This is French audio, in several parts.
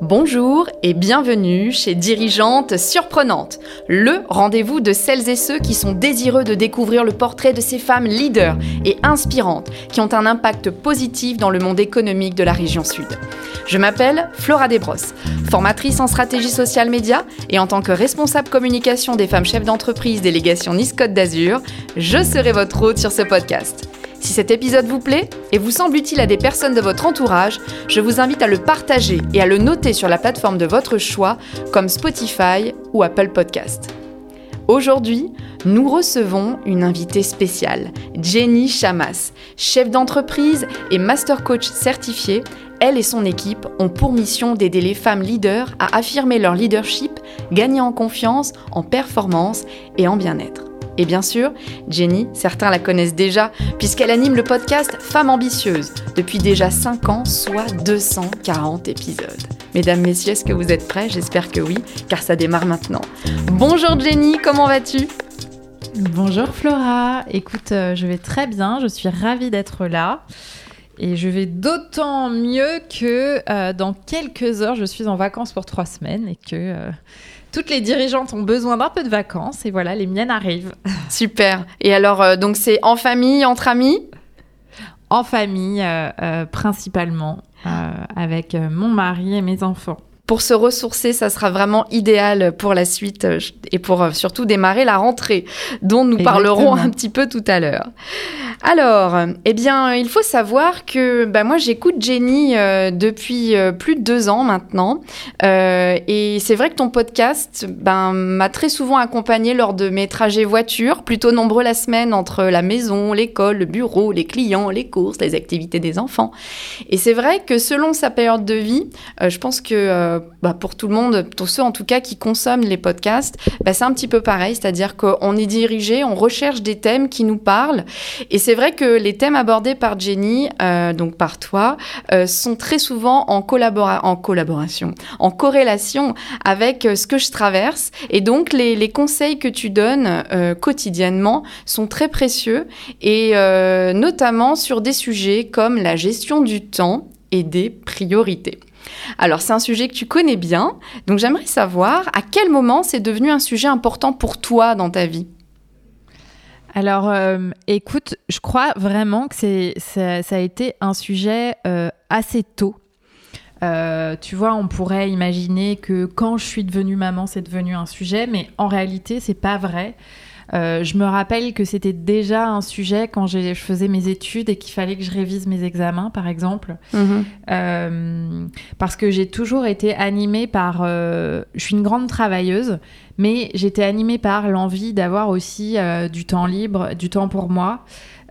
Bonjour et bienvenue chez Dirigeantes Surprenantes, le rendez-vous de celles et ceux qui sont désireux de découvrir le portrait de ces femmes leaders et inspirantes qui ont un impact positif dans le monde économique de la région sud. Je m'appelle Flora Desbrosses, formatrice en stratégie sociale média et en tant que responsable communication des femmes chefs d'entreprise délégation Nice Côte d'Azur, je serai votre hôte sur ce podcast. Si cet épisode vous plaît et vous semble utile à des personnes de votre entourage, je vous invite à le partager et à le noter sur la plateforme de votre choix comme Spotify ou Apple Podcast. Aujourd'hui, nous recevons une invitée spéciale, Jenny Chamas, chef d'entreprise et master coach certifiée. Elle et son équipe ont pour mission d'aider les femmes leaders à affirmer leur leadership, gagner en confiance, en performance et en bien-être. Et bien sûr, Jenny, certains la connaissent déjà, puisqu'elle anime le podcast Femmes ambitieuses depuis déjà 5 ans, soit 240 épisodes. Mesdames, messieurs, est-ce que vous êtes prêts? J'espère que oui, car ça démarre maintenant. Bonjour Jenny, comment vas-tu? Bonjour Flora, écoute, euh, je vais très bien, je suis ravie d'être là. Et je vais d'autant mieux que euh, dans quelques heures, je suis en vacances pour trois semaines et que euh, toutes les dirigeantes ont besoin d'un peu de vacances et voilà, les miennes arrivent. Super. Et alors, euh, donc c'est en famille, entre amis? En famille, euh, euh, principalement, avec mon mari et mes enfants pour se ressourcer, ça sera vraiment idéal pour la suite et pour surtout démarrer la rentrée, dont nous parlerons un petit peu tout à l'heure. Alors, eh bien, il faut savoir que bah, moi, j'écoute Jenny euh, depuis euh, plus de deux ans maintenant. Euh, et c'est vrai que ton podcast ben, m'a très souvent accompagnée lors de mes trajets voiture, plutôt nombreux la semaine entre la maison, l'école, le bureau, les clients, les courses, les activités des enfants. Et c'est vrai que selon sa période de vie, je pense que bah, pour tout le monde, pour ceux en tout cas qui consomment les podcasts, bah, c'est un petit peu pareil, c'est-à-dire qu'on est dirigé, on recherche des thèmes qui nous parlent. Et c'est vrai que les thèmes abordés par Jenny, euh, donc par toi, euh, sont très souvent en, collaboration, en corrélation avec euh, ce que je traverse. Et donc, les conseils que tu donnes quotidiennement sont très précieux, et notamment sur des sujets comme la gestion du temps et des priorités. Alors c'est un sujet que tu connais bien, donc j'aimerais savoir à quel moment c'est devenu un sujet important pour toi dans ta vie? Alors, euh, écoute, je crois vraiment que c'est, ça, a été un sujet euh, assez tôt. Euh, tu vois, on pourrait imaginer que quand je suis devenue maman, c'est devenu un sujet, mais en réalité, c'est pas vrai. Je me rappelle que c'était déjà un sujet quand je faisais mes études et qu'il fallait que je révise mes examens, par exemple. Mhm. parce que j'ai toujours été animée par... je suis une grande travailleuse, mais j'étais animée par l'envie d'avoir aussi euh, du temps libre, du temps pour moi.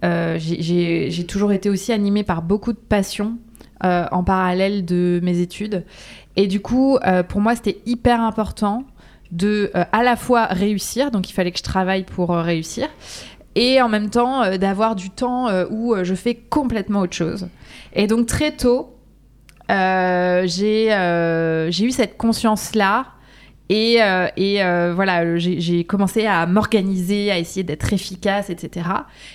Euh, j'ai toujours été aussi animée par beaucoup de passion euh, en parallèle de mes études. Et du coup, pour moi, c'était hyper important de à la fois réussir, donc il fallait que je travaille pour réussir, et en même temps d'avoir du temps où je fais complètement autre chose. Et donc très tôt, j'ai eu cette conscience-là et, euh, et euh, voilà, j'ai commencé à m'organiser, à essayer d'être efficace, etc.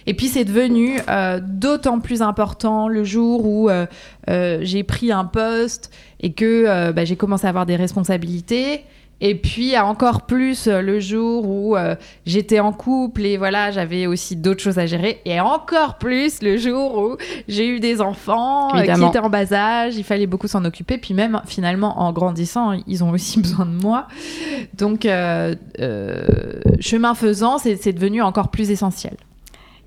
Et puis c'est devenu euh, d'autant plus important le jour où j'ai pris un poste et que bah, j'ai commencé à avoir des responsabilités et puis encore plus euh, le jour où euh, j'étais en couple et voilà, j'avais aussi d'autres choses à gérer. Et encore plus le jour où j'ai eu des enfants euh, qui étaient en bas âge, il fallait beaucoup s'en occuper. Puis même finalement en grandissant, ils ont aussi besoin de moi. Donc chemin faisant, c'est devenu encore plus essentiel.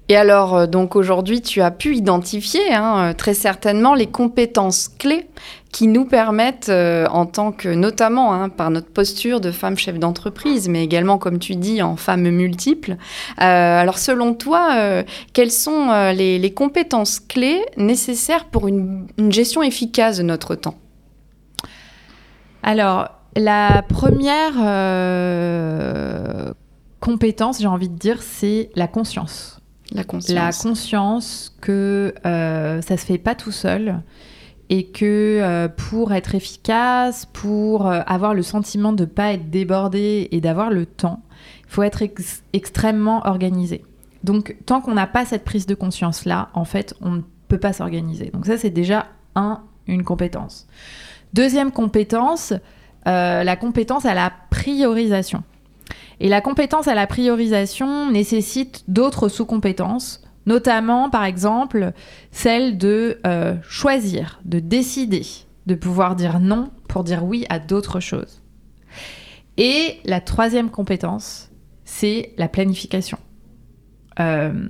Et alors, donc aujourd'hui, tu as pu identifier hein, très certainement les compétences clés qui nous permettent, euh, en tant que, notamment hein, par notre posture de femme chef d'entreprise, mais également, comme tu dis, en femme multiple. Euh, alors, selon toi, euh, quelles sont les, compétences clés nécessaires pour une, gestion efficace de notre temps? Alors, la première compétence, j'ai envie de dire, c'est la conscience. La conscience. La conscience que ça se fait pas tout seul et que euh, pour être efficace, pour euh, avoir le sentiment de ne pas être débordé et d'avoir le temps, il faut être extrêmement organisé. Donc tant qu'on n'a pas cette prise de conscience-là, en fait, on ne peut pas s'organiser. Donc ça, c'est déjà un, une compétence. Deuxième compétence, la compétence à la priorisation. Et la compétence à la priorisation nécessite d'autres sous-compétences, notamment par exemple celle de choisir, de décider, de pouvoir dire non pour dire oui à d'autres choses. Et la troisième compétence, c'est la planification. Euh,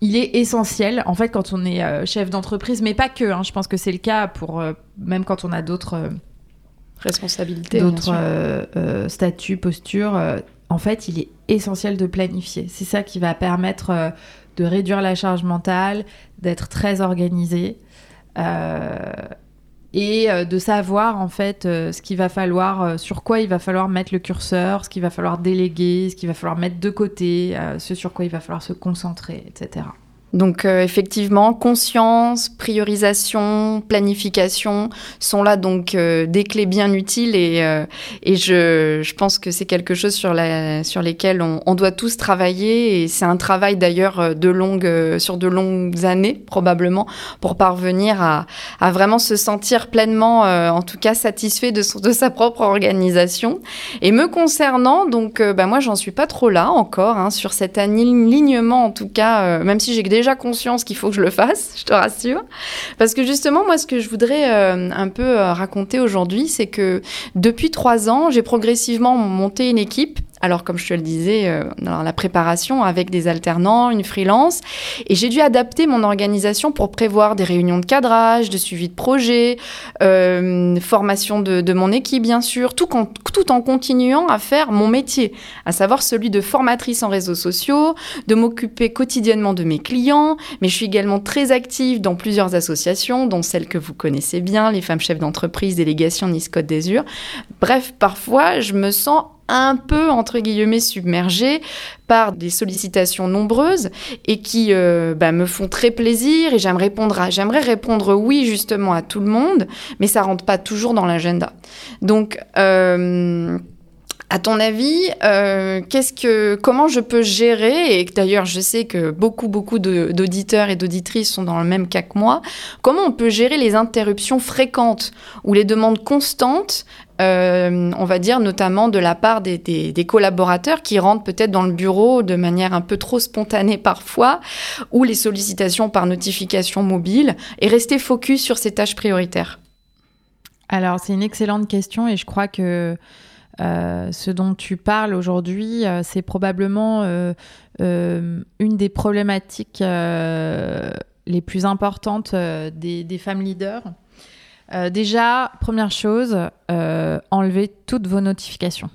il est essentiel, en fait, quand on est euh, chef d'entreprise, mais pas que, hein, je pense que c'est le cas pour euh, même quand on a d'autres responsabilités, d'autres statuts, postures. En fait, il est essentiel de planifier. C'est ça qui va permettre de réduire la charge mentale, d'être très organisé et euh, de savoir en fait euh, ce qu'il va falloir, euh, sur quoi il va falloir mettre le curseur, ce qu'il va falloir déléguer, ce qu'il va falloir mettre de côté, ce sur quoi il va falloir se concentrer, etc. Donc euh, effectivement, conscience, priorisation, planification sont là donc euh, des clés bien utiles et, euh, et je, je, pense que c'est quelque chose sur, la, sur lesquels on, on, doit tous travailler et c'est un travail d'ailleurs de longue, sur de longues années probablement pour parvenir à, à vraiment se sentir pleinement, en tout cas satisfait de, son, de sa propre organisation. Et me concernant, donc bah, moi j'en suis pas trop là encore hein, sur cet alignement en tout cas, même si j'ai déjà conscience qu'il faut que je le fasse, je te rassure. Parce que justement, moi, ce que je voudrais euh, un peu euh, raconter aujourd'hui, c'est que depuis trois ans, j'ai progressivement monté une équipe alors, comme je te le disais, euh, la préparation avec des alternants, une freelance, et j'ai dû adapter mon organisation pour prévoir des réunions de cadrage, de suivi de projet, euh, formation de, mon équipe, bien sûr, tout, tout en continuant à faire mon métier, à savoir celui de formatrice en réseaux sociaux, de m'occuper quotidiennement de mes clients, mais je suis également très active dans plusieurs associations, dont celle que vous connaissez bien, les femmes chefs d'entreprise, délégation Nice Côte d'Azur. Bref, parfois, je me sens un peu, entre guillemets, submergée par des sollicitations nombreuses et qui euh, bah, me font très plaisir et j'aimerais répondre, j'aimerais répondre oui justement à tout le monde, mais ça rentre pas toujours dans l'agenda. Donc, euh, à ton avis, euh, qu'est-ce que, comment je peux gérer, et d'ailleurs je sais que beaucoup, beaucoup d'auditeurs et d'auditrices sont dans le même cas que moi, comment on peut gérer les interruptions fréquentes ou les demandes constantes euh, on va dire notamment de la part des, collaborateurs qui rentrent peut-être dans le bureau de manière un peu trop spontanée parfois, ou les sollicitations par notification mobile, et rester focus sur ces tâches prioritaires Alors c'est une excellente question et je crois que euh, ce dont tu parles aujourd'hui, euh, c'est probablement une des problématiques les plus importantes des femmes leaders. Euh, déjà, première chose, euh, enlevez toutes vos notifications.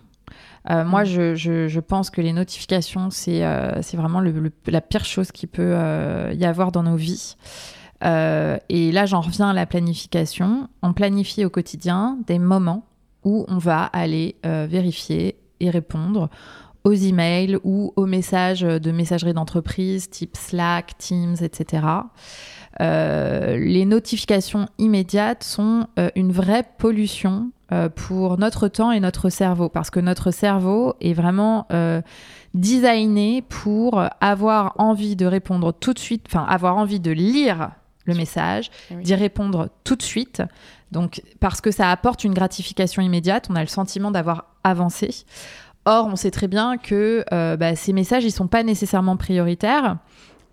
Euh, moi, mm. je, pense que les notifications, c'est vraiment la pire chose qui peut y avoir dans nos vies. et là, j'en reviens à la planification. On planifie au quotidien des moments où on va aller vérifier et répondre aux emails ou aux messages de messagerie d'entreprise type Slack, Teams, etc. Euh, les notifications immédiates sont euh, une vraie pollution euh, pour notre temps et notre cerveau, parce que notre cerveau est vraiment designé pour avoir envie de répondre tout de suite, enfin avoir envie de lire le message, eh d'y répondre tout de suite. Donc, parce que ça apporte une gratification immédiate, on a le sentiment d'avoir avancé. Or, on sait très bien que bah, ces messages, ils sont pas nécessairement prioritaires.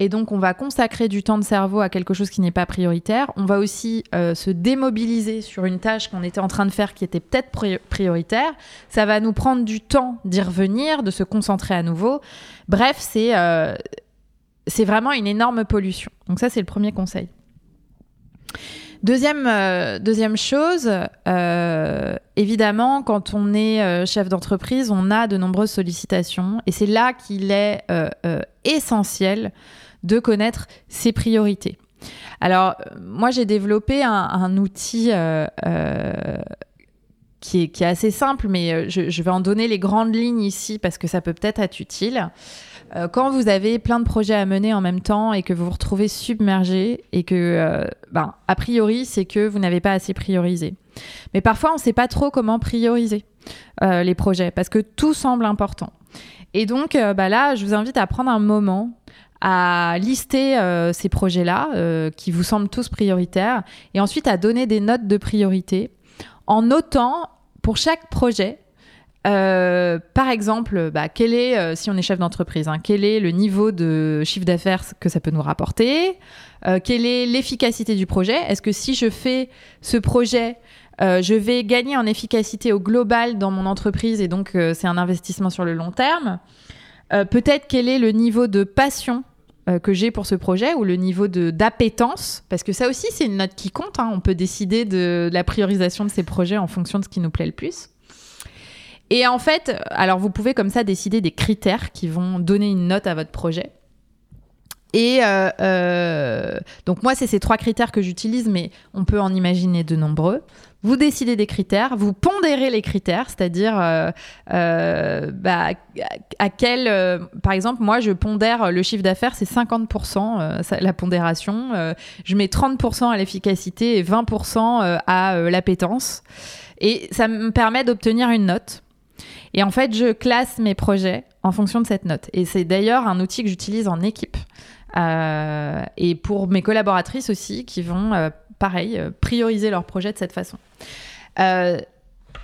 Et donc, on va consacrer du temps de cerveau à quelque chose qui n'est pas prioritaire. On va aussi euh, se démobiliser sur une tâche qu'on était en train de faire qui était peut-être prioritaire. Ça va nous prendre du temps d'y revenir, de se concentrer à nouveau. Bref, c'est euh, vraiment une énorme pollution. Donc ça, c'est le premier conseil. Deuxième, euh, deuxième chose, évidemment, quand on est chef d'entreprise, on a de nombreuses sollicitations et c'est là qu'il est essentiel de connaître ses priorités. Alors, moi, j'ai développé un, outil euh, euh, qui, est, assez simple, mais euh, je, vais en donner les grandes lignes ici parce que ça peut peut-être être utile. quand vous avez plein de projets à mener en même temps et que vous vous retrouvez submergé et que, ben, a priori, c'est que vous n'avez pas assez priorisé. Mais parfois, on ne sait pas trop comment prioriser les projets parce que tout semble important. Et donc, bah là, je vous invite à prendre un moment à lister euh, ces projets-là euh, qui vous semblent tous prioritaires et ensuite à donner des notes de priorité en notant pour chaque projet euh, par exemple, bah, quel est, euh, si on est chef d'entreprise, hein, quel est le niveau de chiffre d'affaires que ça peut nous rapporter euh, Quelle est l'efficacité du projet Est-ce que si je fais ce projet, je vais gagner en efficacité au global dans mon entreprise et donc c'est un investissement sur le long terme Peut-être quel est le niveau de passion que j'ai pour ce projet ou le niveau d'appétence parce que ça aussi c'est une note qui compte hein. on peut décider de la priorisation de ces projets en fonction de ce qui nous plaît le plus et en fait, alors vous pouvez comme ça décider des critères qui vont donner une note à votre projet. Et euh, euh, donc moi, c'est ces trois critères que j'utilise, mais on peut en imaginer de nombreux. Vous décidez des critères, vous pondérez les critères, c'est-à-dire euh, bah, à quel, par exemple, moi je pondère le chiffre d'affaires, c'est 50% la pondération. je mets 30% à l'efficacité et 20% à l'appétence. Et ça me permet d'obtenir une note. Et en fait, je classe mes projets en fonction de cette note. Et c'est d'ailleurs un outil que j'utilise en équipe. Euh, et pour mes collaboratrices aussi, qui vont, euh, pareil, euh, prioriser leurs projets de cette façon.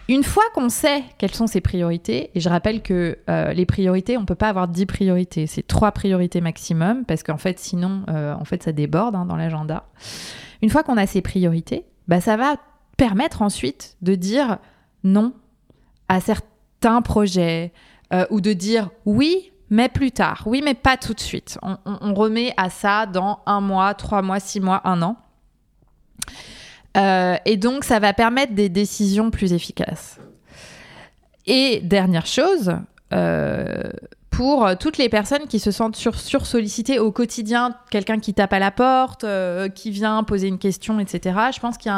une fois qu'on sait quelles sont ces priorités, et je rappelle que les priorités, on ne peut pas avoir 10 priorités, c'est trois priorités maximum, parce qu'en fait, sinon, en fait, ça déborde hein, dans l'agenda. Une fois qu'on a ces priorités, bah, ça va permettre ensuite de dire non à certains un projet euh, ou de dire oui, mais plus tard, oui, mais pas tout de suite. On, remet à ça dans un mois, trois mois, six mois, un an. Euh, et donc, ça va permettre des décisions plus efficaces. Et dernière chose, euh, pour toutes les personnes qui se sentent sur, sollicitées au quotidien, quelqu'un qui tape à la porte, qui vient poser une question, etc., je pense qu'il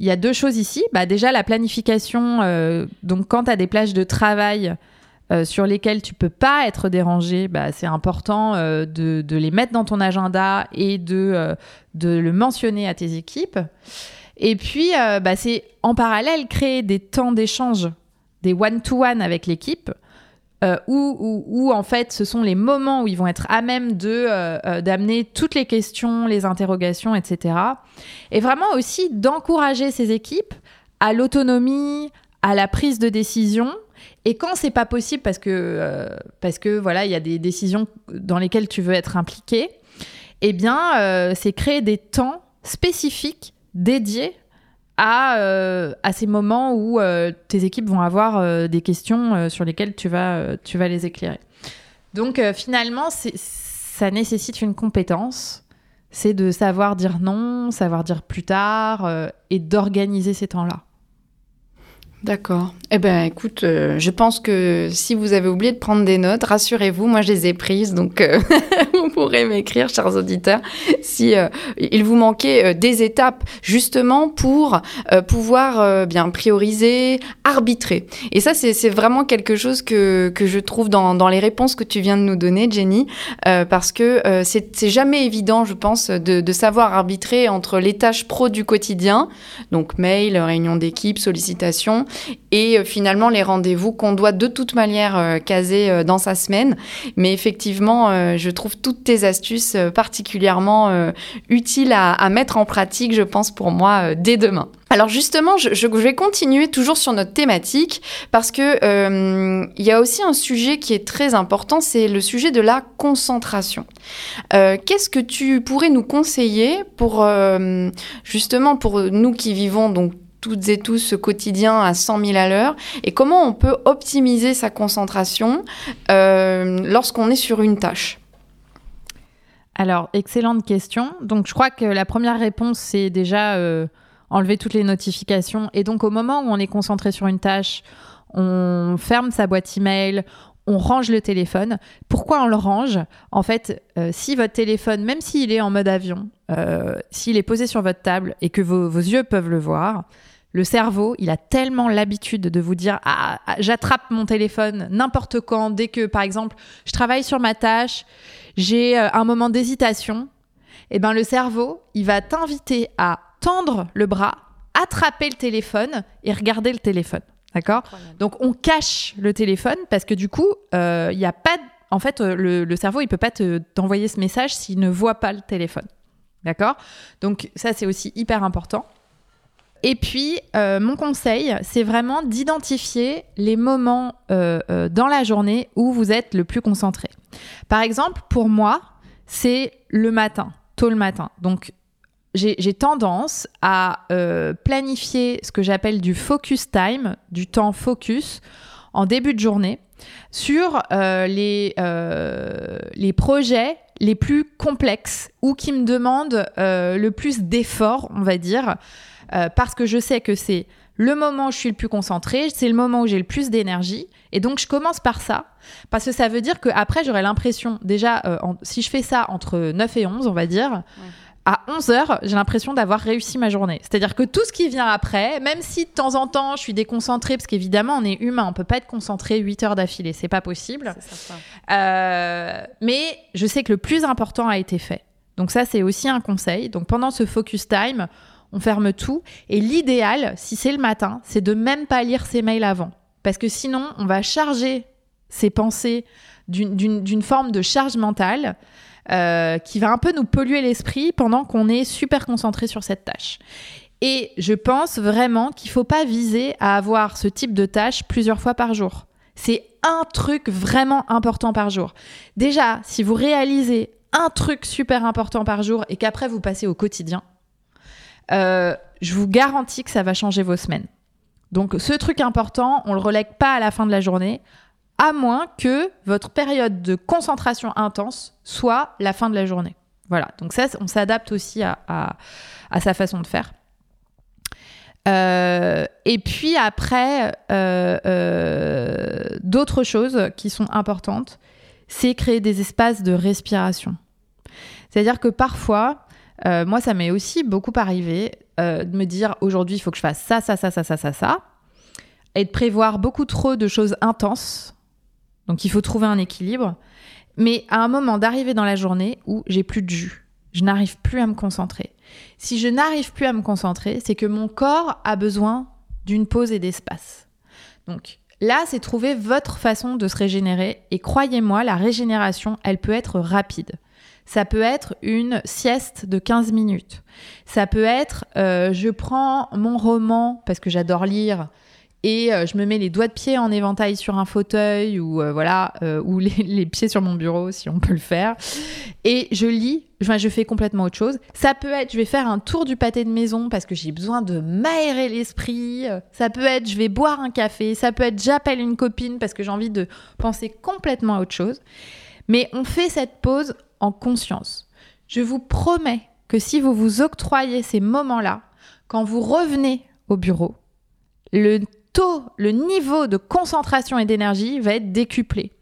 y a deux choses ici. Bah, déjà, la planification. Euh, donc, quand tu as des plages de travail euh, sur lesquelles tu peux pas être dérangé, bah, c'est important euh, de, les mettre dans ton agenda et de, de le mentionner à tes équipes. Et puis, bah, c'est en parallèle créer des temps d'échange, des one-to-one avec l'équipe euh, où, en fait ce sont les moments où ils vont être à même de euh, euh, d'amener toutes les questions, les interrogations, etc. Et vraiment aussi d'encourager ces équipes à l'autonomie, à la prise de décision. Et quand c'est pas possible parce que parce que voilà il y a des décisions dans lesquelles tu veux être impliqué, eh bien c'est créer des temps spécifiques dédiés euh, à, ces moments où euh, tes équipes vont avoir euh, des questions sur lesquelles tu vas, tu vas les éclairer. Donc finalement, ça nécessite une compétence, c'est de savoir dire non, savoir dire plus tard et d'organiser ces temps-là. D'accord. Eh ben, écoute, euh, je pense que si vous avez oublié de prendre des notes, rassurez-vous, moi je les ai prises, donc euh, vous pourrez m'écrire, chers auditeurs, si euh, il vous manquait des étapes justement pour pouvoir bien prioriser, arbitrer. Et ça, c'est vraiment quelque chose que, je trouve dans, dans les réponses que tu viens de nous donner, Jenny, parce que c'est jamais évident, je pense, de, de savoir arbitrer entre les tâches pro du quotidien, donc mail, réunion d'équipe, sollicitation, et euh, finalement les rendez-vous qu'on doit de toute manière euh, caser euh, dans sa semaine. Mais effectivement, je trouve toutes tes astuces particulièrement utiles à, mettre en pratique, je pense, pour moi, dès demain. Alors justement, je, vais continuer toujours sur notre thématique parce que y a aussi un sujet qui est très important, c'est le sujet de la concentration. Qu'est-ce que tu pourrais nous conseiller pour justement pour nous qui vivons donc toutes et tous ce quotidien à 100 000 à l'heure et comment on peut optimiser sa concentration euh, lorsqu'on est sur une tâche? Alors, excellente question. Donc, je crois que la première réponse, c'est déjà euh, enlever toutes les notifications. Et donc, au moment où on est concentré sur une tâche, on ferme sa boîte email, on range le téléphone. Pourquoi on le range? En fait, euh, si votre téléphone, même s'il est en mode avion, s'il est posé sur votre table et que vos yeux peuvent le voir, le cerveau, il a tellement l'habitude de vous dire ah, ah, j'attrape mon téléphone n'importe quand, dès que par exemple je travaille sur ma tâche, j'ai euh, un moment d'hésitation, et eh ben le cerveau, il va t'inviter à tendre le bras, attraper le téléphone et regarder le téléphone. D'accord? Donc on cache le téléphone parce que du coup, euh, il y a pas en fait euh, le, cerveau, il peut pas t'envoyer ce message s'il ne voit pas le téléphone. D'accord? Donc ça c'est aussi hyper important. Et puis, mon conseil, c'est vraiment d'identifier les moments dans la journée où vous êtes le plus concentré. Par exemple, pour moi, c'est le matin, tôt le matin. Donc, j'ai tendance à planifier ce que j'appelle du focus time, du temps focus, en début de journée sur euh, les, euh, les projets les plus complexes ou qui me demandent euh, le plus d'efforts, on va dire, parce que je sais que c'est le moment où je suis le plus concentré, c'est le moment où j'ai le plus d'énergie. Et donc, je commence par ça, parce que ça veut dire qu'après, j'aurai l'impression, déjà, si je fais ça entre 9 et 11, on va dire, à 11h, j'ai l'impression d'avoir réussi ma journée. C'est-à-dire que tout ce qui vient après, même si de temps en temps je suis déconcentrée, parce qu'évidemment on est humain, on peut pas être concentré 8 heures d'affilée, c'est pas possible. Euh, mais je sais que le plus important a été fait. Donc ça c'est aussi un conseil. Donc pendant ce focus time, on ferme tout. Et l'idéal, si c'est le matin, c'est de même pas lire ses mails avant. Parce que sinon, on va charger ses pensées d'une forme de charge mentale euh, qui va un peu nous polluer l'esprit pendant qu'on est super concentré sur cette tâche. Et je pense vraiment qu'il ne faut pas viser à avoir ce type de tâche plusieurs fois par jour. C'est un truc vraiment important par jour. Déjà, si vous réalisez un truc super important par jour et qu'après vous passez au quotidien, euh, je vous garantis que ça va changer vos semaines. Donc ce truc important, on le relègue pas à la fin de la journée à moins que votre période de concentration intense soit la fin de la journée. Voilà, donc ça, on s'adapte aussi à, sa façon de faire. Euh, et puis après, euh, d'autres choses qui sont importantes, c'est créer des espaces de respiration. C'est-à-dire que parfois, moi, ça m'est aussi beaucoup arrivé de me dire aujourd'hui, il faut que je fasse ça, ça, ça, ça, ça, ça, ça, et de prévoir beaucoup trop de choses intenses donc il faut trouver un équilibre. Mais à un moment d'arriver dans la journée où j'ai plus de jus, je n'arrive plus à me concentrer. Si je n'arrive plus à me concentrer, c'est que mon corps a besoin d'une pause et d'espace. Donc là, c'est trouver votre façon de se régénérer. Et croyez-moi, la régénération, elle peut être rapide. Ça peut être une sieste de 15 minutes. Ça peut être, euh, je prends mon roman, parce que j'adore lire, et euh, je me mets les doigts de pied en éventail sur un fauteuil ou euh, voilà ou les, pieds sur mon bureau si on peut le faire. Et je lis enfin, je fais complètement autre chose. Ça peut être je vais faire un tour du pâté de maison parce que j'ai besoin de m'aérer l'esprit. Ça peut être je vais boire un café. Ça peut être j'appelle une copine parce que j'ai envie de penser complètement à autre chose. Mais on fait cette pause en conscience je vous promets que si vous vous octroyez ces moments là quand vous revenez au bureau le taux, le niveau de concentration et d'énergie va être décuplé.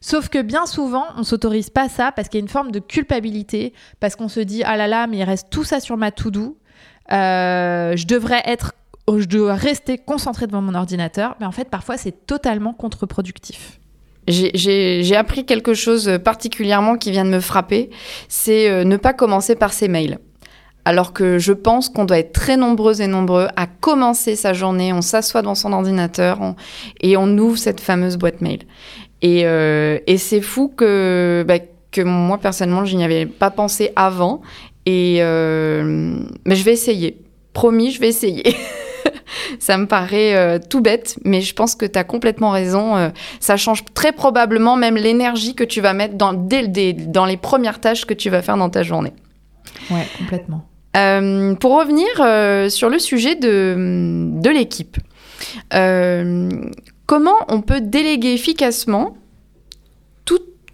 Sauf que bien souvent, on s'autorise pas ça parce qu'il y a une forme de culpabilité, parce qu'on se dit ah là là, mais il reste tout ça sur ma to-do. Euh, je devrais être, je dois rester concentré devant mon ordinateur. Mais en fait, parfois, c'est totalement contre-productif. J'ai appris quelque chose particulièrement qui vient de me frapper, c'est euh, ne pas commencer par ses mails alors que je pense qu'on doit être très nombreux et nombreux à commencer sa journée, on s'assoit devant son ordinateur et on ouvre cette fameuse boîte mail. Et, euh, c'est fou que, bah, que moi, personnellement, je n'y avais pas pensé avant. Et, euh, mais je vais essayer. Promis, je vais essayer. ça me paraît euh, tout bête, mais je pense que tu as complètement raison. ça change très probablement même l'énergie que tu vas mettre dans, dans les premières tâches que tu vas faire dans ta journée. Ouais, complètement. Euh, pour revenir euh, sur le sujet de, de l'équipe, euh, comment on peut déléguer efficacement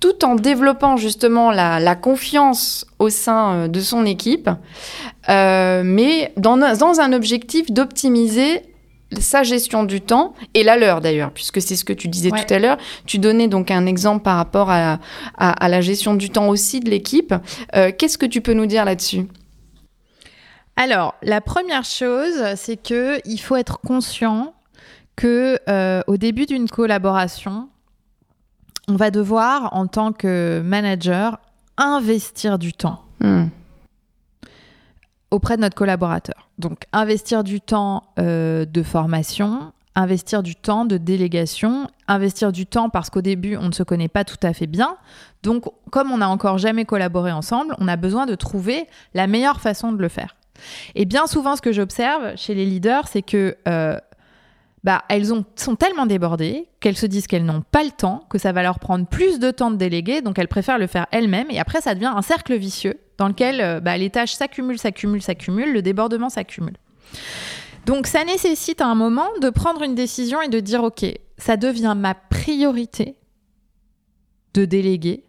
tout, en développant justement la, la, confiance au sein de son équipe, mais dans, dans un objectif d'optimiser sa gestion du temps et la leur d'ailleurs, puisque c'est ce que tu disais tout à l'heure. Tu donnais donc un exemple par rapport à, à, à la gestion du temps aussi de l'équipe. Qu'est-ce que tu peux nous dire là-dessus? Alors, la première chose, c'est que il faut être conscient que euh, au début d'une collaboration, on va devoir, en tant que manager, investir du temps hmm. auprès de notre collaborateur. Donc, investir du temps euh, de formation, investir du temps de délégation, investir du temps parce qu'au début, on ne se connaît pas tout à fait bien. Donc, comme on n'a encore jamais collaboré ensemble, on a besoin de trouver la meilleure façon de le faire. Et bien souvent, ce que j'observe chez les leaders, c'est que euh, bah, elles ont, sont tellement débordées qu'elles se disent qu'elles n'ont pas le temps, que ça va leur prendre plus de temps de déléguer, donc elles préfèrent le faire elles-mêmes. Et après, ça devient un cercle vicieux dans lequel euh, bah, les tâches s'accumulent, s'accumulent, s'accumulent, le débordement s'accumule. Donc ça nécessite à un moment de prendre une décision et de dire, OK, ça devient ma priorité de déléguer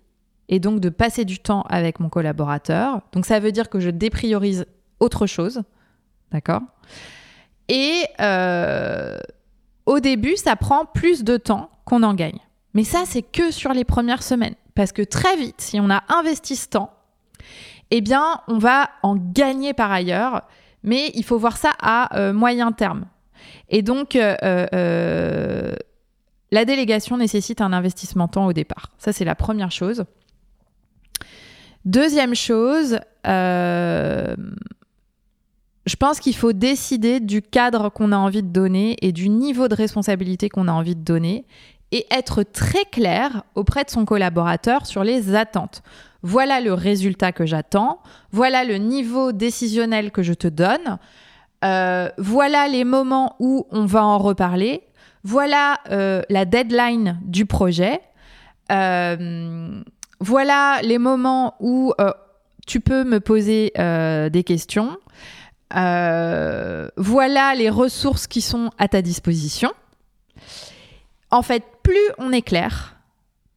et donc de passer du temps avec mon collaborateur. Donc ça veut dire que je dépriorise autre chose. D'accord? Et euh, au début, ça prend plus de temps qu'on en gagne. Mais ça, c'est que sur les premières semaines. Parce que très vite, si on a investi ce temps, eh bien, on va en gagner par ailleurs. Mais il faut voir ça à euh, moyen terme. Et donc, euh, la délégation nécessite un investissement temps au départ. Ça, c'est la première chose. Deuxième chose, euh, je pense qu'il faut décider du cadre qu'on a envie de donner et du niveau de responsabilité qu'on a envie de donner et être très clair auprès de son collaborateur sur les attentes. Voilà le résultat que j'attends, voilà le niveau décisionnel que je te donne, euh, voilà les moments où on va en reparler, voilà euh, la deadline du projet. Voilà les moments où euh, tu peux me poser euh, des questions. Euh, voilà les ressources qui sont à ta disposition. En fait, plus on est clair,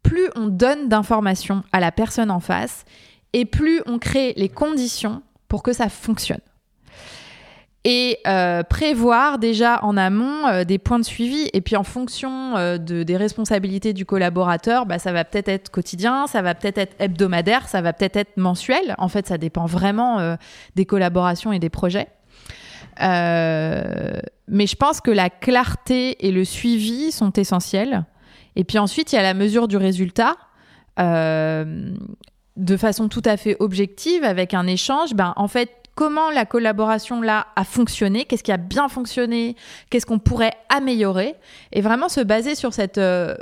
plus on donne d'informations à la personne en face et plus on crée les conditions pour que ça fonctionne et euh, prévoir déjà en amont euh, des points de suivi. Et puis en fonction euh, de, des responsabilités du collaborateur, bah, ça va peut-être être quotidien, ça va peut-être être hebdomadaire, ça va peut-être être mensuel. En fait, ça dépend vraiment des collaborations et des projets. mais je pense que la clarté et le suivi sont essentiels. Et puis ensuite, il y a la mesure du résultat. de façon tout à fait objective, avec un échange, ben, en fait, comment la collaboration là a fonctionné, qu'est-ce qui a bien fonctionné, qu'est-ce qu'on pourrait améliorer, et vraiment se baser sur cette euh,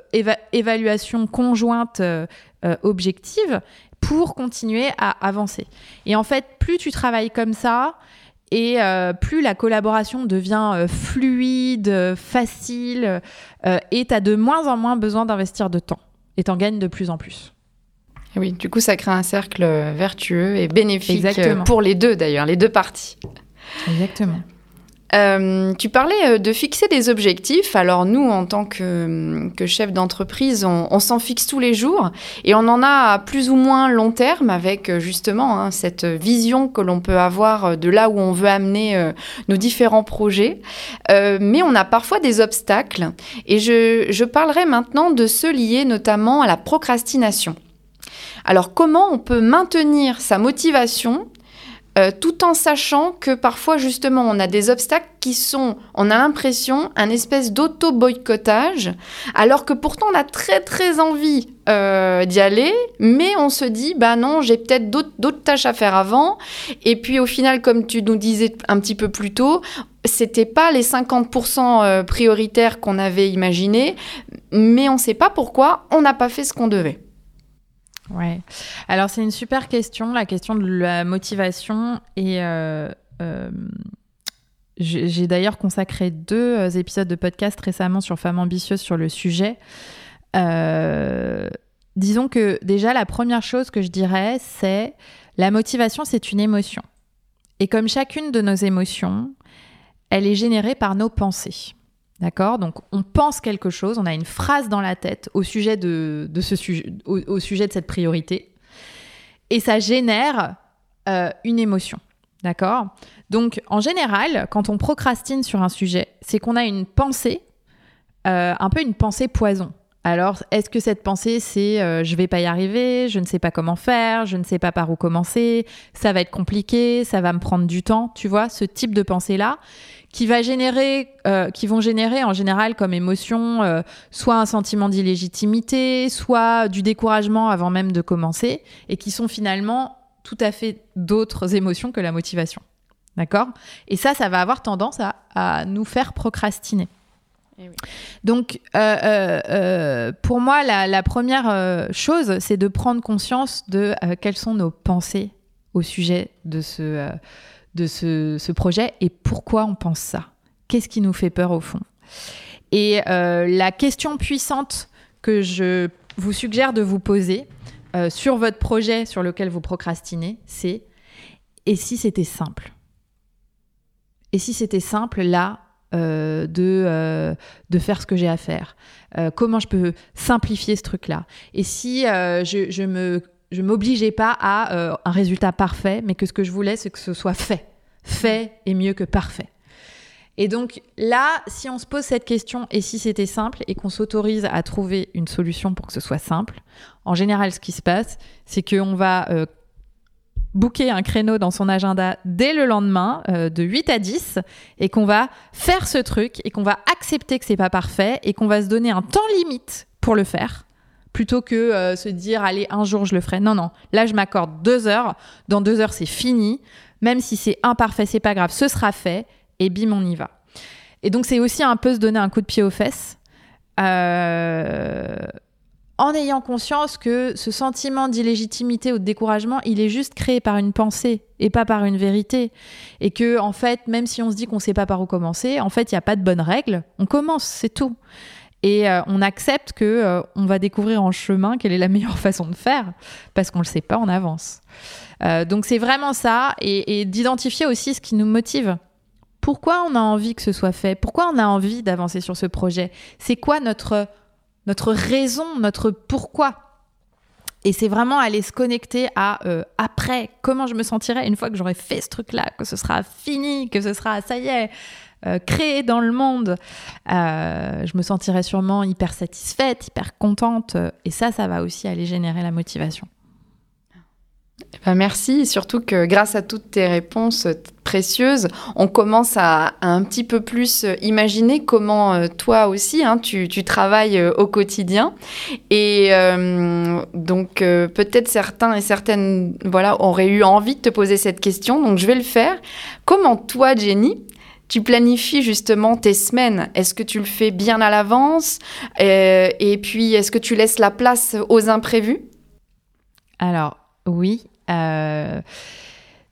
évaluation conjointe euh, euh, objective pour continuer à avancer. Et en fait, plus tu travailles comme ça, et plus la collaboration devient fluide, facile, et tu as de moins en moins besoin d'investir de temps, et t'en gagnes de plus en plus. Oui, du coup, ça crée un cercle vertueux et bénéfique euh, pour les deux d'ailleurs, les deux parties. Exactement. Euh, tu parlais euh, de fixer des objectifs. Alors nous, en tant que, que chef d'entreprise, on, s'en fixe tous les jours et on en a à plus ou moins long terme avec justement hein, cette vision que l'on peut avoir de là où on veut amener nos différents projets. mais on a parfois des obstacles et je, je parlerai maintenant de ceux liés notamment à la procrastination. Alors comment on peut maintenir sa motivation euh, tout en sachant que parfois justement on a des obstacles qui sont, on a l'impression, un espèce d'auto-boycottage, alors que pourtant on a très très envie euh, d'y aller, mais on se dit, bah non, j'ai peut-être d'autres tâches à faire avant, et puis au final, comme tu nous disais un petit peu plus tôt, c'était pas les 50% euh, prioritaires qu'on avait imaginés, mais on ne sait pas pourquoi on n'a pas fait ce qu'on devait. Ouais. Alors c'est une super question, la question de la motivation et euh, euh, j'ai d'ailleurs consacré deux euh, épisodes de podcast récemment sur Femmes ambitieuses sur le sujet. disons que déjà la première chose que je dirais, c'est la motivation, c'est une émotion. Et comme chacune de nos émotions, elle est générée par nos pensées. D'accord? Donc on pense quelque chose, on a une phrase dans la tête au sujet de, ce sujet, au, sujet de cette priorité, et ça génère euh, une émotion. D'accord? Donc en général, quand on procrastine sur un sujet, c'est qu'on a une pensée, euh, un peu une pensée poison. Alors, est-ce que cette pensée, c'est euh, je vais pas y arriver, je ne sais pas comment faire, je ne sais pas par où commencer, ça va être compliqué, ça va me prendre du temps, tu vois, ce type de pensée-là, qui va générer, euh, qui vont générer en général comme émotion euh, soit un sentiment d'illégitimité, soit du découragement avant même de commencer, et qui sont finalement tout à fait d'autres émotions que la motivation. D'accord? Et ça, ça va avoir tendance à nous faire procrastiner. Eh Donc, euh, euh, pour moi, la, première chose, c'est de prendre conscience de quelles sont nos pensées au sujet de ce, de ce, projet et pourquoi on pense ça? Qu'est-ce qui nous fait peur au fond? Et euh, la question puissante que je vous suggère de vous poser euh, sur votre projet sur lequel vous procrastinez, c'est et si c'était simple? Et si c'était simple là euh, de, de faire ce que j'ai à faire? Comment je peux simplifier ce truc-là? Et si je, je me je m'obligeais pas à euh, un résultat parfait, mais que ce que je voulais, c'est que ce soit fait. Fait est mieux que parfait. Et donc là, si on se pose cette question, et si c'était simple, et qu'on s'autorise à trouver une solution pour que ce soit simple, en général, ce qui se passe, c'est qu'on va euh, booker un créneau dans son agenda dès le lendemain, euh, de 8 à 10, et qu'on va faire ce truc, et qu'on va accepter que c'est pas parfait, et qu'on va se donner un temps limite pour le faire plutôt que euh, se dire allez un jour je le ferai. Non non, là je m'accorde deux heures. Dans deux heures c'est fini. Même si c'est imparfait, c'est pas grave, ce sera fait et bim on y va. Et donc c'est aussi un peu se donner un coup de pied aux fesses. Euh, en ayant conscience que ce sentiment d'illégitimité ou de découragement, il est juste créé par une pensée et pas par une vérité. Et que, en fait, même si on se dit qu'on ne sait pas par où commencer, en fait, il n'y a pas de bonne règle. On commence, c'est tout et euh, on accepte que euh, on va découvrir en chemin quelle est la meilleure façon de faire parce qu'on le sait pas en avance. Euh, donc c'est vraiment ça et, d'identifier aussi ce qui nous motive. Pourquoi on a envie que ce soit fait? Pourquoi on a envie d'avancer sur ce projet? C'est quoi notre notre raison, notre pourquoi? Et c'est vraiment aller se connecter à après, comment je me sentirai une fois que j'aurai fait ce truc-là, que ce sera fini, que ce sera, ça y est, euh, créer dans le monde, euh, je me sentirais sûrement hyper satisfaite, hyper contente. Et ça, ça va aussi aller générer la motivation. Eh ben merci, surtout que grâce à toutes tes réponses précieuses, on commence à, un petit peu plus imaginer comment euh, toi aussi, hein, tu, travailles au quotidien. Et donc peut-être certains et certaines voilà, auraient eu envie de te poser cette question, donc je vais le faire. Comment toi, Jenny, tu planifies justement tes semaines. Est-ce que tu le fais bien à l'avance? Euh, Et puis, est-ce que tu laisses la place aux imprévus? Alors, oui. Euh,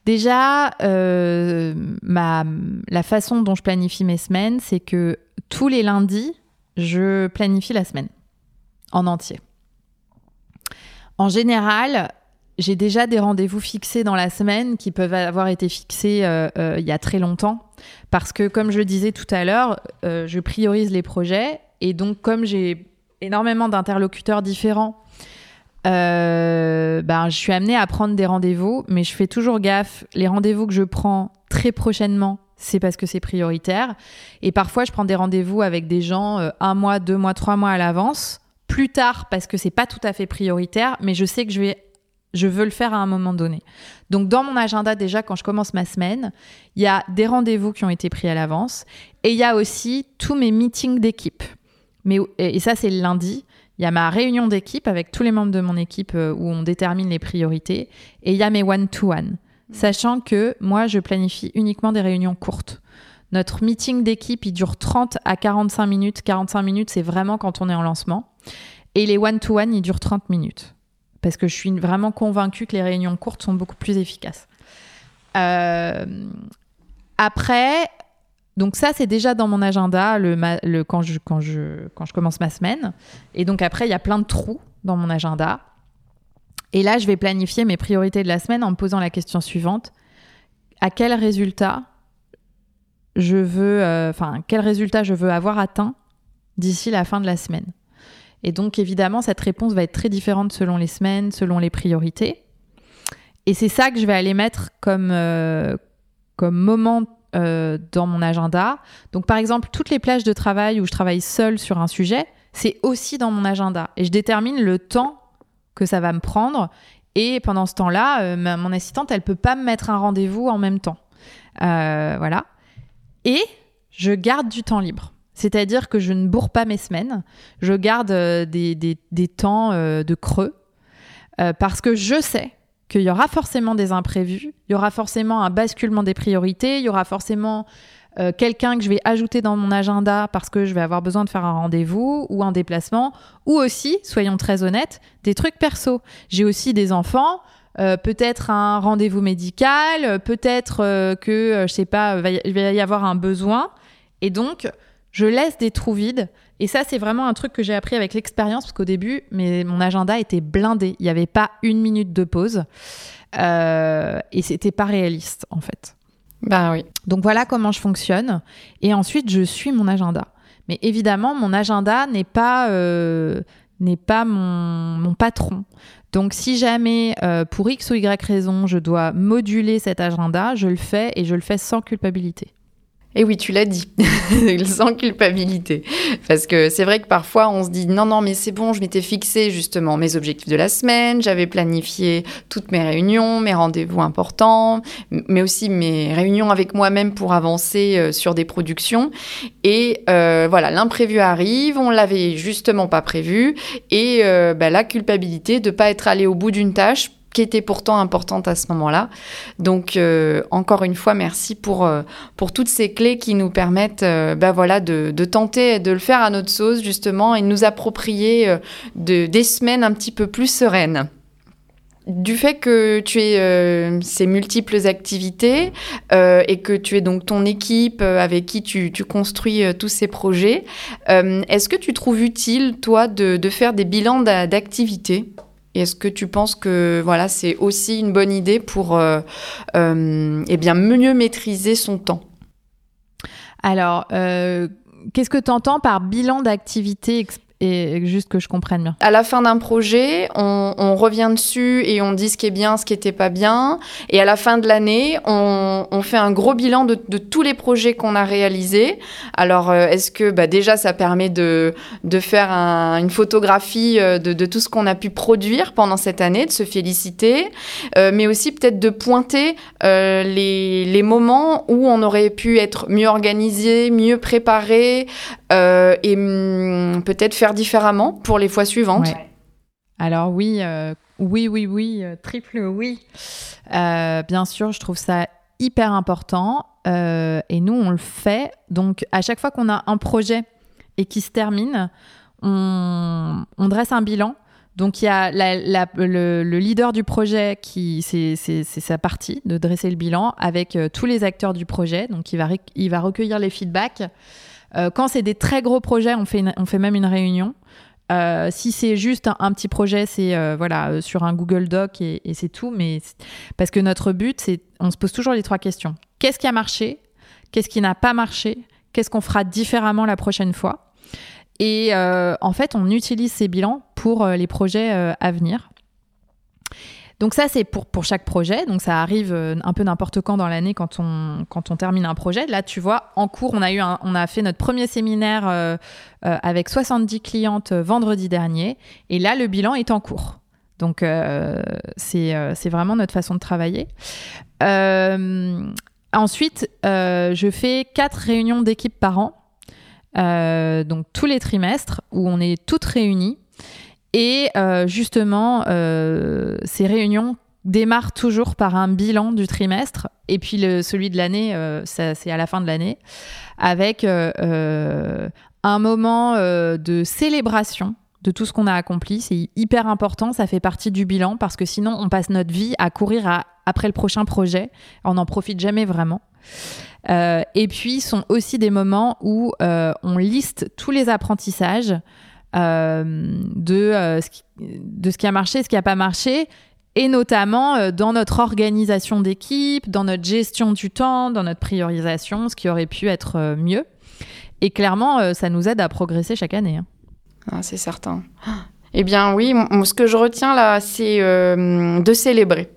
déjà, euh, la façon dont je planifie mes semaines, c'est que tous les lundis, je planifie la semaine en entier. En général, j'ai déjà des rendez-vous fixés dans la semaine qui peuvent avoir été fixés euh, euh, il y a très longtemps. Parce que, comme je le disais tout à l'heure, euh, je priorise les projets. Et donc, comme j'ai énormément d'interlocuteurs différents, ben, je suis amenée à prendre des rendez-vous. Mais je fais toujours gaffe. Les rendez-vous que je prends très prochainement, c'est parce que c'est prioritaire. Et parfois, je prends des rendez-vous avec des gens un mois, deux mois, trois mois à l'avance. Plus tard, parce que c'est pas tout à fait prioritaire, mais je sais que je vais je veux le faire à un moment donné. Donc dans mon agenda déjà, quand je commence ma semaine, il y a des rendez-vous qui ont été pris à l'avance et il y a aussi tous mes meetings d'équipe. Mais, et ça, c'est le lundi. Il y a ma réunion d'équipe avec tous les membres de mon équipe euh, où on détermine les priorités. Et il y a mes one-to-one. Sachant que moi, je planifie uniquement des réunions courtes. Notre meeting d'équipe, il dure 30 à 45 minutes. 45 minutes, c'est vraiment quand on est en lancement. Et les one-to-one, ils durent 30 minutes parce que je suis vraiment convaincue que les réunions courtes sont beaucoup plus efficaces. Euh, après, donc ça, c'est déjà dans mon agenda le, quand, je, quand, je, quand je commence ma semaine. Et donc après, il y a plein de trous dans mon agenda. Et là, je vais planifier mes priorités de la semaine en me posant la question suivante. À quel résultat je veux, euh, enfin, quel résultat je veux avoir atteint d'ici la fin de la semaine? Et donc, évidemment, cette réponse va être très différente selon les semaines, selon les priorités. Et c'est ça que je vais aller mettre comme, euh, comme moment euh, dans mon agenda. Donc, par exemple, toutes les plages de travail où je travaille seule sur un sujet, c'est aussi dans mon agenda. Et je détermine le temps que ça va me prendre. Et pendant ce temps-là, euh, mon assistante, elle peut pas me mettre un rendez-vous en même temps. voilà. Et je garde du temps libre. C'est-à-dire que je ne bourre pas mes semaines, je garde euh, des, temps euh, de creux, euh, parce que je sais qu'il y aura forcément des imprévus, il y aura forcément un basculement des priorités, il y aura forcément quelqu'un que je vais ajouter dans mon agenda parce que je vais avoir besoin de faire un rendez-vous ou un déplacement, ou aussi, soyons très honnêtes, des trucs perso. J'ai aussi des enfants, peut-être un rendez-vous médical, peut-être que, je sais pas, il va y avoir un besoin. Et donc, je laisse des trous vides. Et ça, c'est vraiment un truc que j'ai appris avec l'expérience, parce qu'au début, mais mon agenda était blindé. Il n'y avait pas une minute de pause. Euh, et c'était pas réaliste, en fait. Ben oui. Donc voilà comment je fonctionne. Et ensuite, je suis mon agenda. Mais évidemment, mon agenda n'est pas, euh, n'est pas mon, mon, patron. Donc si jamais, euh, pour X ou Y raison, je dois moduler cet agenda, je le fais et je le fais sans culpabilité. Et oui, tu l'as dit, sans culpabilité. Parce que c'est vrai que parfois on se dit non, non, mais c'est bon, je m'étais fixé justement mes objectifs de la semaine, j'avais planifié toutes mes réunions, mes rendez-vous importants, mais aussi mes réunions avec moi-même pour avancer euh, sur des productions. Et euh, voilà, l'imprévu arrive, on l'avait justement pas prévu, et euh, bah, la culpabilité de ne pas être allé au bout d'une tâche qui était pourtant importante à ce moment-là. Donc, euh, encore une fois, merci pour, euh, pour toutes ces clés qui nous permettent bah voilà, de, tenter de le faire à notre sauce, justement, et de nous approprier de, des semaines un petit peu plus sereines. Du fait que tu aies ces multiples activités et que tu es donc ton équipe avec qui tu, construis tous ces projets, est-ce que tu trouves utile, toi, de faire des bilans d'activités? Est-ce que tu penses que voilà, c'est aussi une bonne idée pour euh, euh, eh bien, mieux maîtriser son temps? Alors, euh, qu'est-ce que tu entends par bilan d'activité et juste que je comprenne bien. À la fin d'un projet, on, revient dessus et on dit ce qui est bien, ce qui n'était pas bien. Et à la fin de l'année, on, fait un gros bilan de, tous les projets qu'on a réalisés. Alors, euh, est-ce que bah, déjà, ça permet de, faire une photographie euh, de, tout ce qu'on a pu produire pendant cette année, de se féliciter, euh, mais aussi peut-être de pointer les, les moments où on aurait pu être mieux organisé, mieux préparé et hum, peut-être faire différemment pour les fois suivantes Alors oui, euh, oui, oui, oui, euh, triple oui. Euh, bien sûr, je trouve ça hyper important et nous, on le fait. Donc à chaque fois qu'on a un projet et qui se termine, on, dresse un bilan. Donc il y a le, leader du projet qui c'est sa partie de dresser le bilan avec tous les acteurs du projet. Donc il va, il va recueillir les feedbacks. Euh, quand c'est des très gros projets, on fait, on fait même une réunion. Euh, si c'est juste un, petit projet, c'est euh, voilà sur un Google Doc et, c'est tout. Mais parce que notre but, c'est on se pose toujours les trois questions. Qu'est-ce qui a marché? Qu'est-ce qui n'a pas marché? Qu'est-ce qu'on fera différemment la prochaine fois? Et en fait, on utilise ces bilans pour les projets à venir. Donc ça, c'est pour, pour chaque projet. Donc ça arrive euh, un peu n'importe quand dans l'année quand on, quand on termine un projet. Là, tu vois, en cours, on a, eu on a fait notre premier séminaire euh, euh, avec 70 clientes vendredi dernier. Et là, le bilan est en cours. Donc c'est vraiment notre façon de travailler. ensuite, je fais quatre réunions d'équipe par an. donc tous les trimestres où on est toutes réunies et euh, justement, euh, ces réunions démarrent toujours par un bilan du trimestre et puis celui de l'année, euh, c'est à la fin de l'année, avec un moment de célébration de tout ce qu'on a accompli. C'est hyper important, ça fait partie du bilan parce que sinon on passe notre vie à courir après le prochain projet. On n'en profite jamais vraiment. et puis, sont aussi des moments où on liste tous les apprentissages de, euh, ce qui, de ce qui a marché, ce qui n'a pas marché, et notamment euh, dans notre organisation d'équipe, dans notre gestion du temps, dans notre priorisation, ce qui aurait pu être mieux. Et clairement, ça nous aide à progresser chaque année. Hein. Ah, c'est certain. Eh bien oui, ce que je retiens là, c'est euh, de célébrer.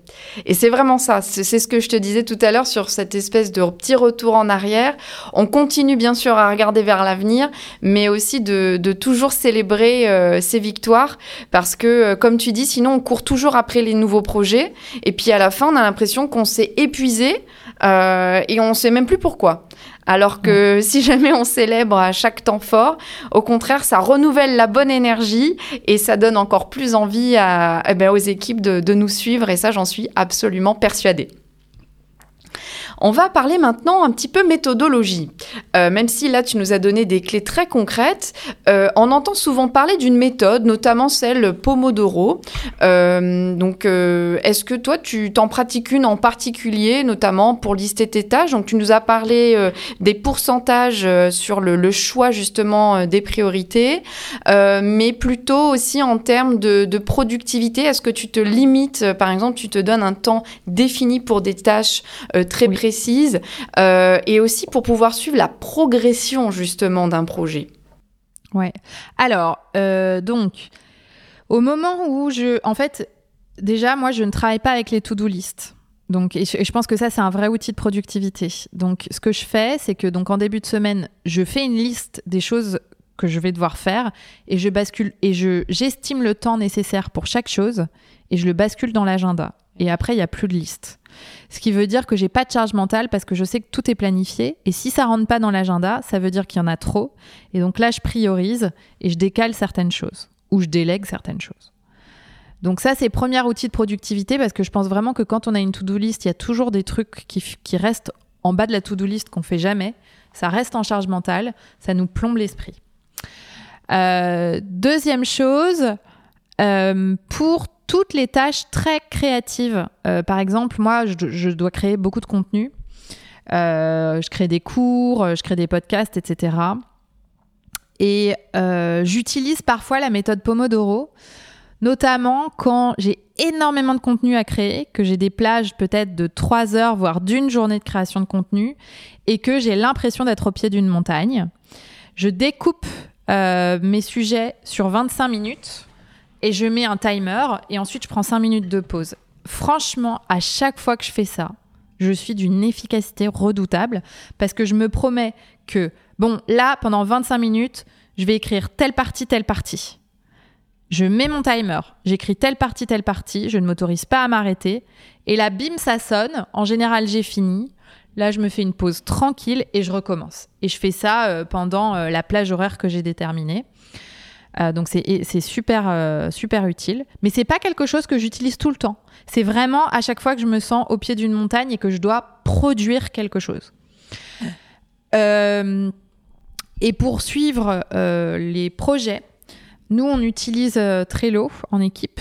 Et c'est vraiment ça, c'est ce que je te disais tout à l'heure sur cette espèce de petit retour en arrière. On continue bien sûr à regarder vers l'avenir, mais aussi de, toujours célébrer euh, ces victoires, parce que euh, comme tu dis, sinon on court toujours après les nouveaux projets, et puis à la fin on a l'impression qu'on s'est épuisé et on ne sait même plus pourquoi. Alors que si jamais on célèbre à chaque temps fort, au contraire, ça renouvelle la bonne énergie et ça donne encore plus envie eh ben, aux équipes de, nous suivre. Et ça, j'en suis absolument persuadée. On va parler maintenant un petit peu méthodologie. Euh, même si là, tu nous as donné des clés très concrètes, euh, on entend souvent parler d'une méthode, notamment celle Pomodoro. Euh, donc, est-ce que toi, tu t'en pratiques une en particulier, notamment pour lister tes tâches? Donc, tu nous as parlé des pourcentages sur le, choix justement des priorités, mais plutôt aussi en termes de, productivité. Est-ce que tu te limites, par exemple, tu te donnes un temps défini pour des tâches très précises euh, et aussi pour pouvoir suivre la progression justement d'un projet. Ouais. Alors, euh, donc, au moment où je. En fait, déjà, moi, je ne travaille pas avec les to-do list. Donc, et je, pense que ça, c'est un vrai outil de productivité. Donc, ce que je fais, c'est que donc en début de semaine, je fais une liste des choses que je vais devoir faire et je bascule et je j'estime le temps nécessaire pour chaque chose et je le bascule dans l'agenda. Et après, il n'y a plus de liste. Ce qui veut dire que j'ai pas de charge mentale parce que je sais que tout est planifié. Et si ça rentre pas dans l'agenda, ça veut dire qu'il y en a trop. Et donc là, je priorise et je décale certaines choses ou je délègue certaines choses. Donc ça, c'est premier outil de productivité parce que je pense vraiment que quand on a une to-do list, il y a toujours des trucs qui, restent en bas de la to-do list qu'on fait jamais. Ça reste en charge mentale, ça nous plombe l'esprit. Euh, deuxième chose, euh, pour toutes les tâches très créatives. Euh, par exemple, moi, je, dois créer beaucoup de contenu. Euh, je crée des cours, je crée des podcasts, etc. Et j'utilise parfois la méthode Pomodoro, notamment quand j'ai énormément de contenu à créer, que j'ai des plages peut-être de 3 heures, voire d'une journée de création de contenu, et que j'ai l'impression d'être au pied d'une montagne. Je découpe mes sujets sur 25 minutes et je mets un timer et ensuite je prends 5 minutes de pause. Franchement, à chaque fois que je fais ça, je suis d'une efficacité redoutable parce que je me promets que, bon, là, pendant 25 minutes, je vais écrire telle partie, telle partie. Je mets mon timer, j'écris telle partie, telle partie, je ne m'autorise pas à m'arrêter. Et là, bim, ça sonne. En général, j'ai fini. Là, je me fais une pause tranquille et je recommence. Et je fais ça euh, pendant euh, la plage horaire que j'ai déterminée. Euh, donc c'est super, euh, super utile. Mais c'est pas quelque chose que j'utilise tout le temps. C'est vraiment à chaque fois que je me sens au pied d'une montagne et que je dois produire quelque chose. Euh, et pour suivre les projets, nous, on utilise Trello en équipe.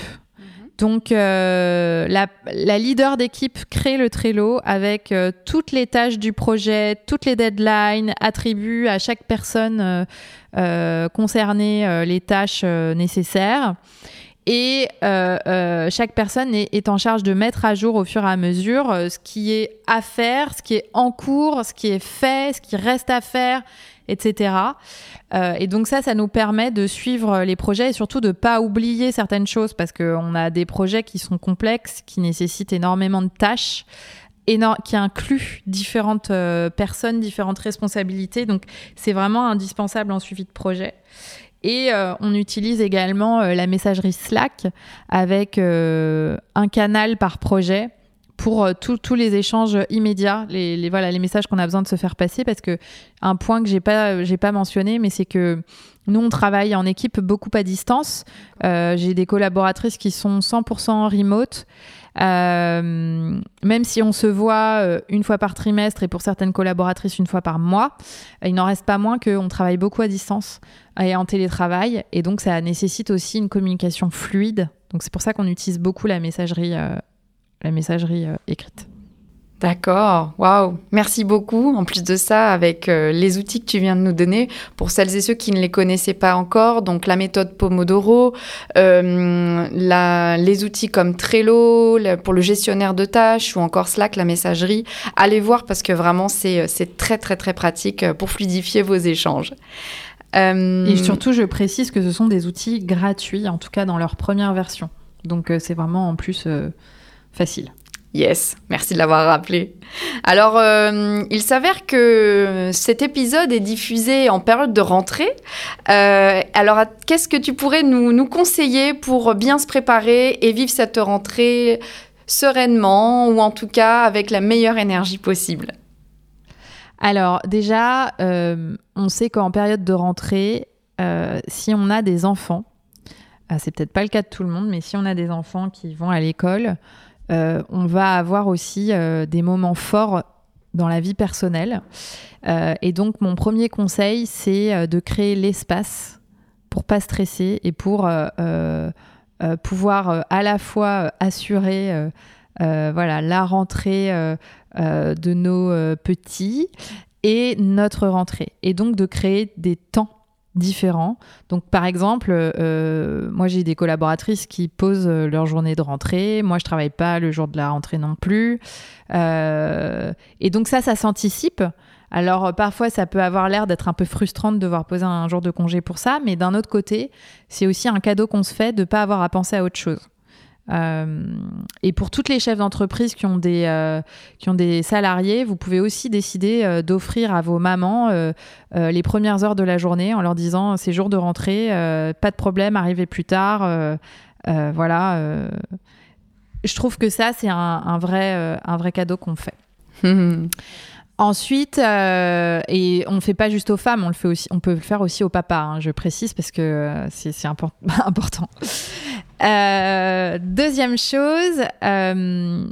Donc, euh, la, leader d'équipe crée le Trello avec euh, toutes les tâches du projet, toutes les deadlines, attribue à chaque personne euh, concernée les tâches nécessaires. Et chaque personne est, est, en charge de mettre à jour au fur et à mesure ce qui est à faire, ce qui est en cours, ce qui est fait, ce qui reste à faire, etc. Euh, et donc ça, ça nous permet de suivre les projets et surtout de pas oublier certaines choses parce qu'on a des projets qui sont complexes, qui nécessitent énormément de tâches. qui incluent différentes euh, personnes, différentes responsabilités. Donc, c'est vraiment indispensable en suivi de projet. Et euh, on utilise également la messagerie Slack avec un canal par projet pour euh, tous les échanges immédiats, les, voilà, les messages qu'on a besoin de se faire passer. Parce que un point que j'ai pas, j'ai pas mentionné, mais c'est que nous, on travaille en équipe beaucoup à distance. Euh, j'ai des collaboratrices qui sont 100% remote. Euh, même si on se voit une fois par trimestre et pour certaines collaboratrices une fois par mois, il n'en reste pas moins qu'on travaille beaucoup à distance et en télétravail. Et donc, ça nécessite aussi une communication fluide. Donc, c'est pour ça qu'on utilise beaucoup la messagerie la messagerie euh, écrite. D'accord, waouh, merci beaucoup. En plus de ça, avec euh, les outils que tu viens de nous donner, pour celles et ceux qui ne les connaissaient pas encore, donc la méthode Pomodoro, euh, les outils comme Trello pour le gestionnaire de tâches ou encore Slack, la messagerie, allez voir parce que vraiment c'est très très très pratique pour fluidifier vos échanges. Et surtout, je précise que ce sont des outils gratuits, en tout cas dans leur première version. Donc c'est vraiment en plus facile. Yes, merci de l'avoir rappelé. Alors, euh, il s'avère que cet épisode est diffusé en période de rentrée. Euh, alors, qu'est-ce que tu pourrais nous, nous, conseiller pour bien se préparer et vivre cette rentrée sereinement ou en tout cas avec la meilleure énergie possible? Alors, déjà, euh, on sait qu'en période de rentrée, si on a des enfants, ah, c'est peut-être pas le cas de tout le monde, mais si on a des enfants qui vont à l'école, on va avoir aussi euh, des moments forts dans la vie personnelle. et donc, mon premier conseil, c'est de créer l'espace pour pas stresser et pour pouvoir à la fois assurer voilà, la rentrée de nos petits et notre rentrée. Et donc de créer des temps différents. Donc par exemple, euh, moi j'ai des collaboratrices qui posent euh, leur journée de rentrée, moi je travaille pas le jour de la rentrée non plus. Euh, et donc ça, ça s'anticipe. Alors parfois ça peut avoir l'air d'être un peu frustrant de devoir poser un jour de congé pour ça, mais d'un autre côté, c'est aussi un cadeau qu'on se fait de ne pas avoir à penser à autre chose. Euh, et pour toutes les chefs d'entreprise qui ont des euh, qui ont des salariés, vous pouvez aussi décider euh, d'offrir à vos mamans les premières heures de la journée en leur disant c'est jour de rentrée, pas de problème, arrivez plus tard, voilà. je trouve que ça c'est un, un, vrai un vrai cadeau qu'on fait. Ensuite, et on ne fait pas juste aux femmes, on le fait aussi, on peut le faire aussi aux papas. Hein, je précise parce que c'est important. Euh, deuxième chose, euh,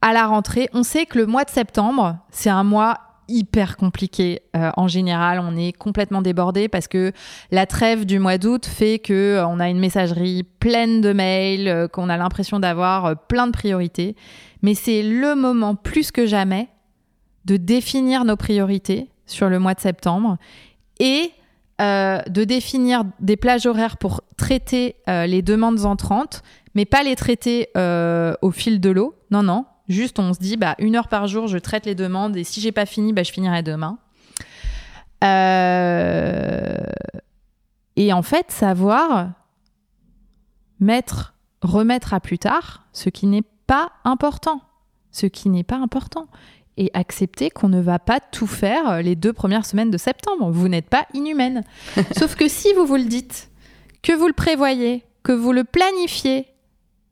à la rentrée, on sait que le mois de septembre, c'est un mois hyper compliqué. Euh, en général, on est complètement débordé parce que la trêve du mois d'août fait que on a une messagerie pleine de mails, qu'on a l'impression d'avoir plein de priorités. Mais c'est le moment plus que jamais de définir nos priorités sur le mois de septembre et euh, de définir des plages horaires pour traiter euh, les demandes entrantes, mais pas les traiter euh, au fil de l'eau. Non, non. Juste, on se dit, bah, une heure par jour, je traite les demandes et si j'ai pas fini, bah, je finirai demain. Et en fait, savoir mettre, remettre à plus tard ce qui n'est pas important. Ce qui n'est pas important et accepter qu'on ne va pas tout faire euh, les deux premières semaines de septembre. Vous n'êtes pas inhumaine. Sauf que si vous vous le dites, que vous le prévoyez, que vous le planifiez,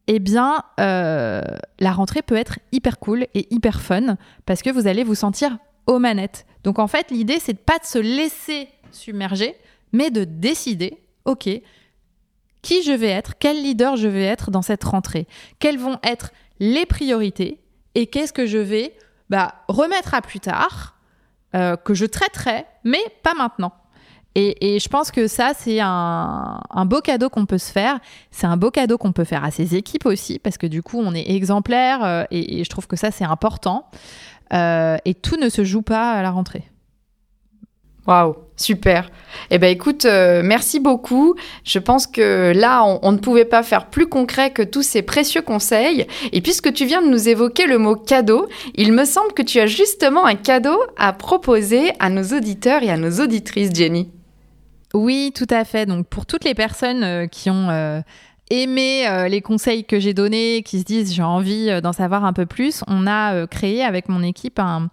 eh bien, euh, la rentrée peut être hyper cool et hyper fun parce que vous allez vous sentir aux manettes. Donc en fait, l'idée, c'est de pas de se laisser submerger, mais de décider, ok, qui je vais être, quel leader je vais être dans cette rentrée, quelles vont être les priorités et qu'est-ce que je vais bah, remettre à plus tard, euh, que je traiterai, mais pas maintenant. Et, je pense que ça, c'est un, beau cadeau qu'on peut se faire. C'est un beau cadeau qu'on peut faire à ses équipes aussi, parce que du coup, on est exemplaire, euh, et, je trouve que ça, c'est important. Euh, et tout ne se joue pas à la rentrée. Waouh, super. Eh ben écoute, euh, merci beaucoup. Je pense que là, on, ne pouvait pas faire plus concret que tous ces précieux conseils. Et puisque tu viens de nous évoquer le mot cadeau, il me semble que tu as justement un cadeau à proposer à nos auditeurs et à nos auditrices, Jenny. Oui, tout à fait. Donc pour toutes les personnes euh, qui ont euh, aimé les conseils que j'ai donnés, qui se disent j'ai envie d'en savoir un peu plus, on a créé avec mon équipe un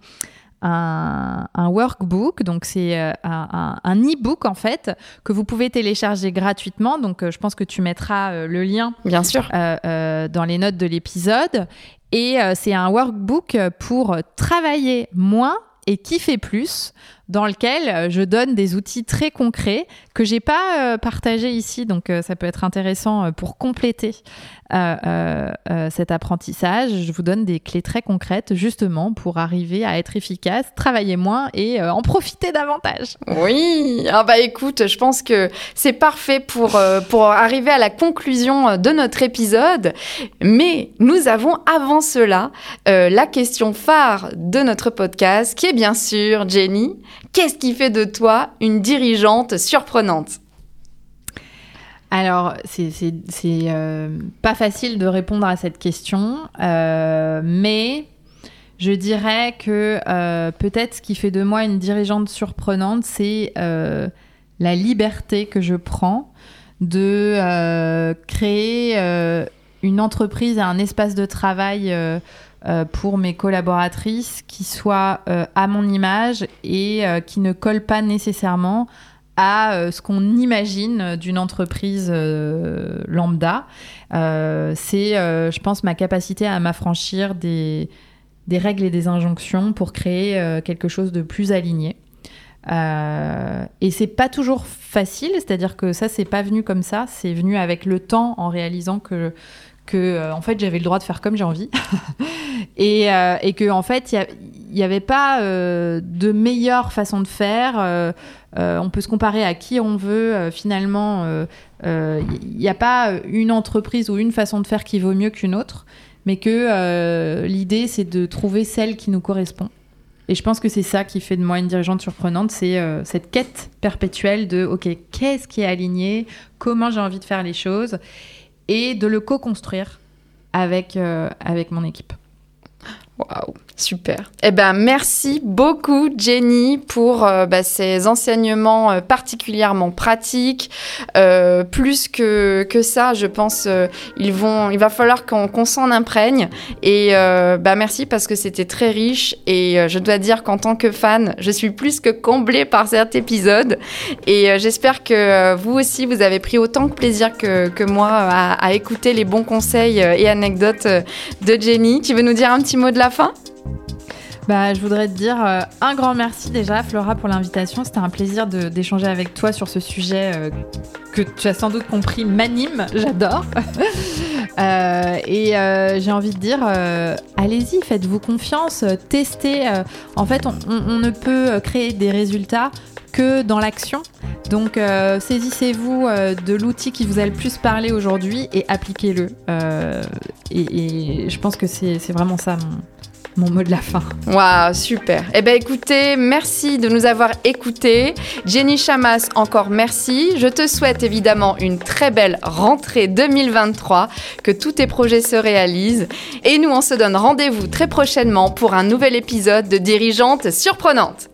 un, workbook, donc c'est euh, un, e-book en fait que vous pouvez télécharger gratuitement. Donc euh, je pense que tu mettras euh, le lien, bien sûr, dans les notes de l'épisode. Et c'est un workbook pour travailler moins et kiffer plus dans lequel euh, je donne des outils très concrets que j'ai pas euh, partagés ici, donc euh, ça peut être intéressant pour compléter cet apprentissage. Je vous donne des clés très concrètes justement pour arriver à être efficace, travailler moins et en profiter davantage. Oui, ah bah écoute, je pense que c'est parfait pour, pour arriver à la conclusion de notre épisode, mais nous avons avant cela la question phare de notre podcast qui est bien sûr, Jenny, Qu'est-ce qui fait de toi une dirigeante surprenante alors, c'est euh, pas facile de répondre à cette question, euh, mais je dirais que euh, peut-être ce qui fait de moi une dirigeante surprenante, c'est la liberté que je prends de créer une entreprise un espace de travail euh, pour mes collaboratrices qui soient euh, à mon image et euh, qui ne collent pas nécessairement à ce qu'on imagine d'une entreprise lambda. c'est, je pense, ma capacité à m'affranchir des, règles et des injonctions pour créer quelque chose de plus aligné. et c'est pas toujours facile, c'est-à-dire que ça, c'est pas venu comme ça, c'est venu avec le temps en réalisant que que euh, en fait j'avais le droit de faire comme j'ai envie et, et que en fait il n'y avait pas de meilleure façon de faire. on peut se comparer à qui on veut. finalement, il n'y a pas une entreprise ou une façon de faire qui vaut mieux qu'une autre, mais que l'idée c'est de trouver celle qui nous correspond. Et je pense que c'est ça qui fait de moi une dirigeante surprenante, c'est euh, cette quête perpétuelle de, OK, qu'est-ce qui est aligné, comment j'ai envie de faire les choses, et de le co-construire avec, euh, avec mon équipe. Waouh Super. Eh ben, merci beaucoup, Jenny, pour euh, bah, ces enseignements euh, particulièrement pratiques. Euh, plus que, que ça, je pense, ils il va falloir qu'on s'en imprègne. Et bah, merci parce que c'était très riche. Et je dois dire qu'en tant que fan, je suis plus que comblée par cet épisode. Et j'espère que vous aussi, vous avez pris autant de plaisir que, que moi à, à écouter les bons conseils et anecdotes de Jenny. Tu veux nous dire un petit mot de la fin bah, je voudrais te dire euh, un grand merci déjà, Flora, pour l'invitation. C'était un plaisir d'échanger avec toi sur ce sujet euh, que tu as sans doute compris m'anime. J'adore. Euh, et j'ai envie de dire, allez-y, faites-vous confiance, testez. en fait, on, ne peut créer des résultats que dans l'action. Donc saisissez-vous de l'outil qui vous a le plus parlé aujourd'hui et appliquez-le. Et, et, je pense que c'est vraiment ça mon, mot de la fin. Waouh, super. Eh bien, écoutez, merci de nous avoir écoutés. Jenny Chamas, encore merci. Je te souhaite évidemment une très belle rentrée 2023, que tous tes projets se réalisent. Et nous, on se donne rendez-vous très prochainement pour un nouvel épisode de Dirigeante surprenante.